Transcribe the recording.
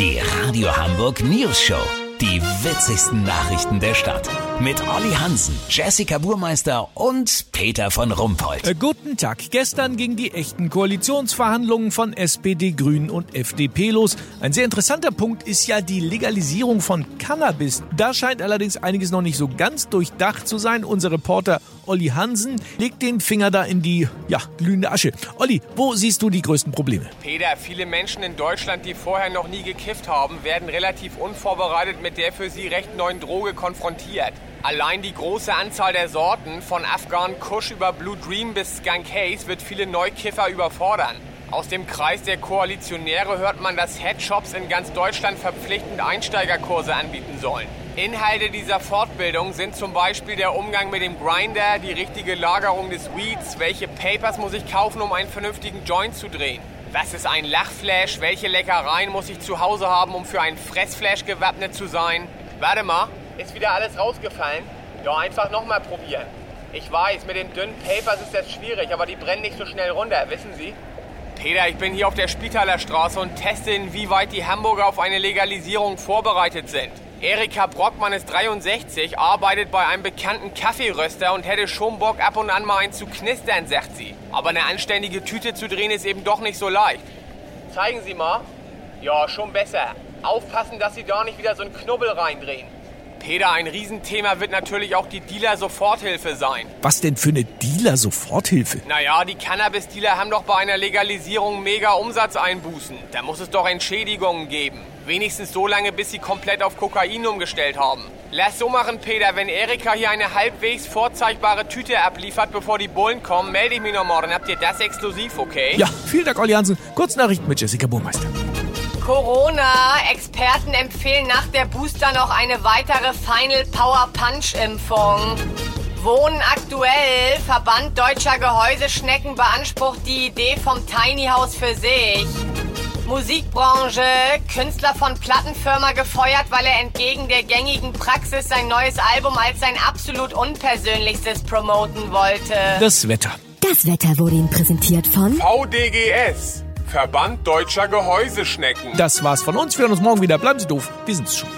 Die Radio Hamburg News Show. Die witzigsten Nachrichten der Stadt. Mit Olli Hansen, Jessica Burmeister und Peter von Rumpold. Äh, guten Tag. Gestern gingen die echten Koalitionsverhandlungen von SPD, Grünen und FDP los. Ein sehr interessanter Punkt ist ja die Legalisierung von Cannabis. Da scheint allerdings einiges noch nicht so ganz durchdacht zu sein. Unser Reporter Olli Hansen legt den Finger da in die, ja, glühende Asche. Olli, wo siehst du die größten Probleme? Peter, viele Menschen in Deutschland, die vorher noch nie gekifft haben, werden relativ unvorbereitet mit der für sie recht neuen Droge konfrontiert. Allein die große Anzahl der Sorten, von Afghan Kush über Blue Dream bis Skunk Haze, wird viele Neukiffer überfordern. Aus dem Kreis der Koalitionäre hört man, dass Headshops in ganz Deutschland verpflichtend Einsteigerkurse anbieten sollen. Inhalte dieser Fortbildung sind zum Beispiel der Umgang mit dem Grinder, die richtige Lagerung des Weeds, welche Papers muss ich kaufen, um einen vernünftigen Joint zu drehen. Was ist ein Lachflash? Welche Leckereien muss ich zu Hause haben, um für einen Fressflash gewappnet zu sein? Warte mal, ist wieder alles rausgefallen? Ja, einfach nochmal probieren. Ich weiß, mit den dünnen Papers ist das schwierig, aber die brennen nicht so schnell runter, wissen Sie? Peter, ich bin hier auf der Spitaler Straße und teste, inwieweit die Hamburger auf eine Legalisierung vorbereitet sind. Erika Brockmann ist 63, arbeitet bei einem bekannten Kaffeeröster und hätte schon Bock, ab und an mal einen zu knistern, sagt sie. Aber eine anständige Tüte zu drehen ist eben doch nicht so leicht. Zeigen Sie mal. Ja, schon besser. Aufpassen, dass Sie da nicht wieder so einen Knubbel reindrehen. Peter, ein Riesenthema wird natürlich auch die Dealer-Soforthilfe sein. Was denn für eine Dealer-Soforthilfe? Naja, die Cannabis-Dealer haben doch bei einer Legalisierung mega Umsatzeinbußen. Da muss es doch Entschädigungen geben. Wenigstens so lange, bis sie komplett auf Kokain umgestellt haben. Lass so machen, Peter. Wenn Erika hier eine halbwegs vorzeigbare Tüte abliefert, bevor die Bullen kommen, melde ich mich noch morgen. Habt ihr das exklusiv, okay? Ja, vielen Dank, Olli Hansen. Kurznachrichten mit Jessica Burmeister. Corona. Experten empfehlen nach der Booster noch eine weitere Final Power Punch Impfung. Wohnen aktuell. Verband Deutscher Gehäuseschnecken beansprucht die Idee vom Tiny House für sich. Musikbranche. Künstler von Plattenfirma gefeuert, weil er entgegen der gängigen Praxis sein neues Album als sein absolut unpersönlichstes promoten wollte. Das Wetter. Das Wetter wurde Ihnen präsentiert von VDGS, Verband Deutscher Gehäuseschnecken. Das war's von uns. Wir hören uns morgen wieder. Bleiben Sie doof. Wir sind's schon.